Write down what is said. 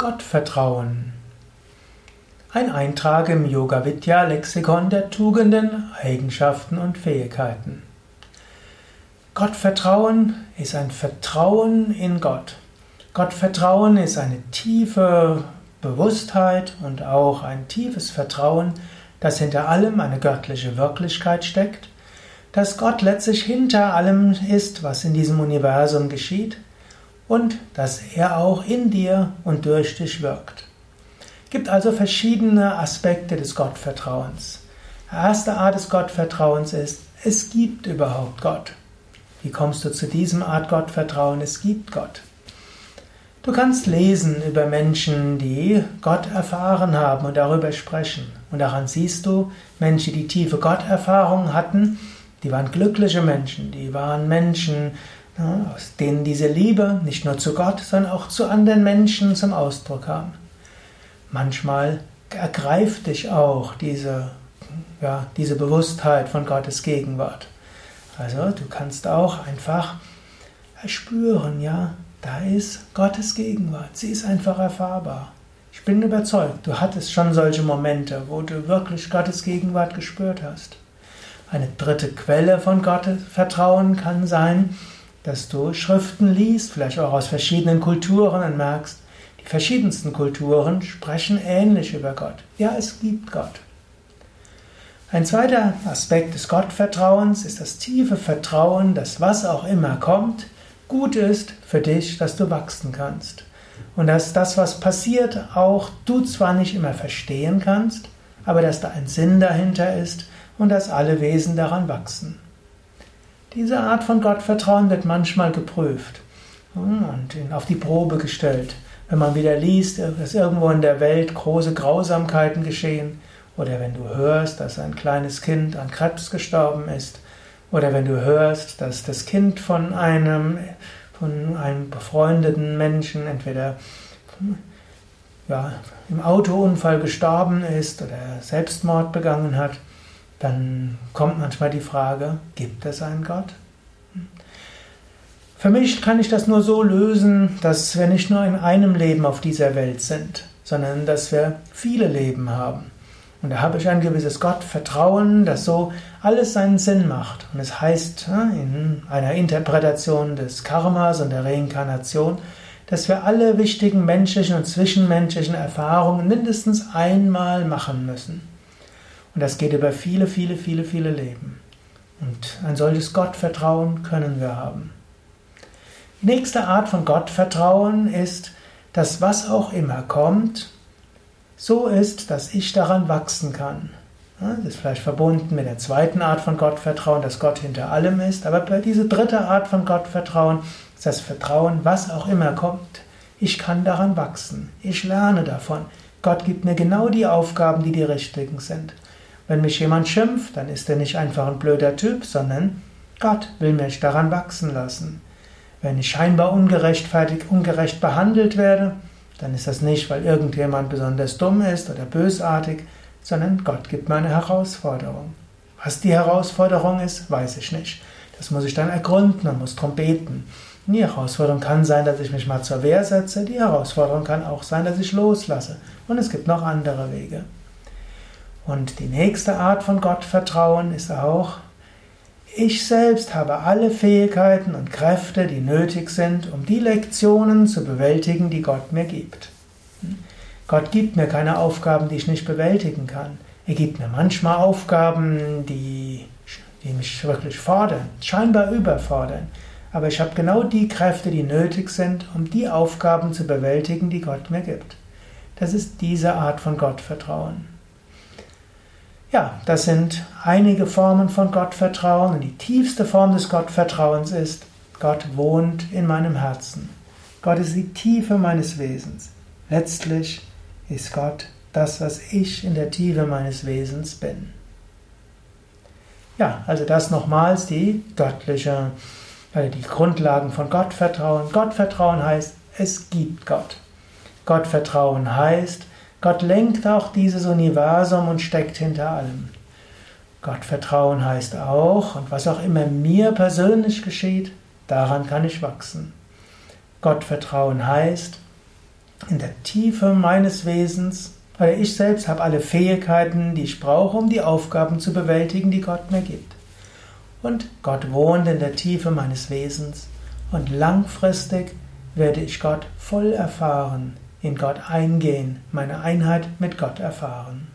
Gottvertrauen. Ein Eintrag im Yoga Vidya Lexikon der Tugenden, Eigenschaften und Fähigkeiten. Gottvertrauen ist ein Vertrauen in Gott. Gottvertrauen ist eine tiefe Bewusstheit und auch ein tiefes Vertrauen, dass hinter allem eine göttliche Wirklichkeit steckt, dass Gott letztlich hinter allem ist, was in diesem Universum geschieht und dass er auch in dir und durch dich wirkt. Es gibt also verschiedene Aspekte des Gottvertrauens. Die erste Art des Gottvertrauens ist, es gibt überhaupt Gott. Wie kommst du zu diesem Art Gottvertrauen? Es gibt Gott. Du kannst lesen über Menschen, die Gott erfahren haben und darüber sprechen. Und daran siehst du, Menschen, die tiefe Gotterfahrungen hatten, die waren glückliche Menschen, die waren Menschen, aus denen diese Liebe nicht nur zu Gott, sondern auch zu anderen Menschen zum Ausdruck kam. Manchmal ergreift dich auch diese, ja, diese Bewusstheit von Gottes Gegenwart. Also du kannst auch einfach erspüren, ja, da ist Gottes Gegenwart. Sie ist einfach erfahrbar. Ich bin überzeugt, du hattest schon solche Momente, wo du wirklich Gottes Gegenwart gespürt hast. Eine dritte Quelle von Gottes Vertrauen kann sein, dass du Schriften liest, vielleicht auch aus verschiedenen Kulturen und merkst, die verschiedensten Kulturen sprechen ähnlich über Gott. Ja, es gibt Gott. Ein zweiter Aspekt des Gottvertrauens ist das tiefe Vertrauen, dass was auch immer kommt, gut ist für dich, dass du wachsen kannst. Und dass das, was passiert, auch du zwar nicht immer verstehen kannst, aber dass da ein Sinn dahinter ist und dass alle Wesen daran wachsen. Diese Art von Gottvertrauen wird manchmal geprüft und auf die Probe gestellt. Wenn man wieder liest, dass irgendwo in der Welt große Grausamkeiten geschehen, oder wenn du hörst, dass ein kleines Kind an Krebs gestorben ist, oder wenn du hörst, dass das Kind von einem, von einem befreundeten Menschen entweder ja, im Autounfall gestorben ist oder Selbstmord begangen hat, dann kommt manchmal die Frage, gibt es einen Gott? Für mich kann ich das nur so lösen, dass wir nicht nur in einem Leben auf dieser Welt sind, sondern dass wir viele Leben haben. Und da habe ich ein gewisses Gottvertrauen, dass so alles seinen Sinn macht. Und es heißt in einer Interpretation des Karmas und der Reinkarnation, dass wir alle wichtigen menschlichen und zwischenmenschlichen Erfahrungen mindestens einmal machen müssen. Und das geht über viele, viele, viele, viele Leben. Und ein solches Gottvertrauen können wir haben. Die nächste Art von Gottvertrauen ist, dass was auch immer kommt, so ist, dass ich daran wachsen kann. Das ist vielleicht verbunden mit der zweiten Art von Gottvertrauen, dass Gott hinter allem ist. Aber bei dieser dritten Art von Gottvertrauen ist das Vertrauen, was auch immer kommt. Ich kann daran wachsen. Ich lerne davon. Gott gibt mir genau die Aufgaben, die die richtigen sind. Wenn mich jemand schimpft, dann ist er nicht einfach ein blöder Typ, sondern Gott will mich daran wachsen lassen. Wenn ich scheinbar ungerechtfertigt, ungerecht behandelt werde, dann ist das nicht, weil irgendjemand besonders dumm ist oder bösartig, sondern Gott gibt mir eine Herausforderung. Was die Herausforderung ist, weiß ich nicht. Das muss ich dann ergründen, man muss drum beten. Die Herausforderung kann sein, dass ich mich mal zur Wehr setze. Die Herausforderung kann auch sein, dass ich loslasse. Und es gibt noch andere Wege. Und die nächste Art von Gottvertrauen ist auch, ich selbst habe alle Fähigkeiten und Kräfte, die nötig sind, um die Lektionen zu bewältigen, die Gott mir gibt. Gott gibt mir keine Aufgaben, die ich nicht bewältigen kann. Er gibt mir manchmal Aufgaben, die, die mich wirklich fordern, scheinbar überfordern. Aber ich habe genau die Kräfte, die nötig sind, um die Aufgaben zu bewältigen, die Gott mir gibt. Das ist diese Art von Gottvertrauen. Ja, das sind einige Formen von Gottvertrauen und die tiefste Form des Gottvertrauens ist, Gott wohnt in meinem Herzen. Gott ist die Tiefe meines Wesens. Letztlich ist Gott das, was ich in der Tiefe meines Wesens bin. Ja, also das nochmals die göttliche, also die Grundlagen von Gottvertrauen. Gottvertrauen heißt, es gibt Gott. Gottvertrauen heißt, Gott lenkt auch dieses Universum und steckt hinter allem. Gottvertrauen heißt auch, und was auch immer mir persönlich geschieht, daran kann ich wachsen. Gottvertrauen heißt, in der Tiefe meines Wesens, oder ich selbst habe alle Fähigkeiten, die ich brauche, um die Aufgaben zu bewältigen, die Gott mir gibt. Und Gott wohnt in der Tiefe meines Wesens und langfristig werde ich Gott voll erfahren, in Gott eingehen, meine Einheit mit Gott erfahren.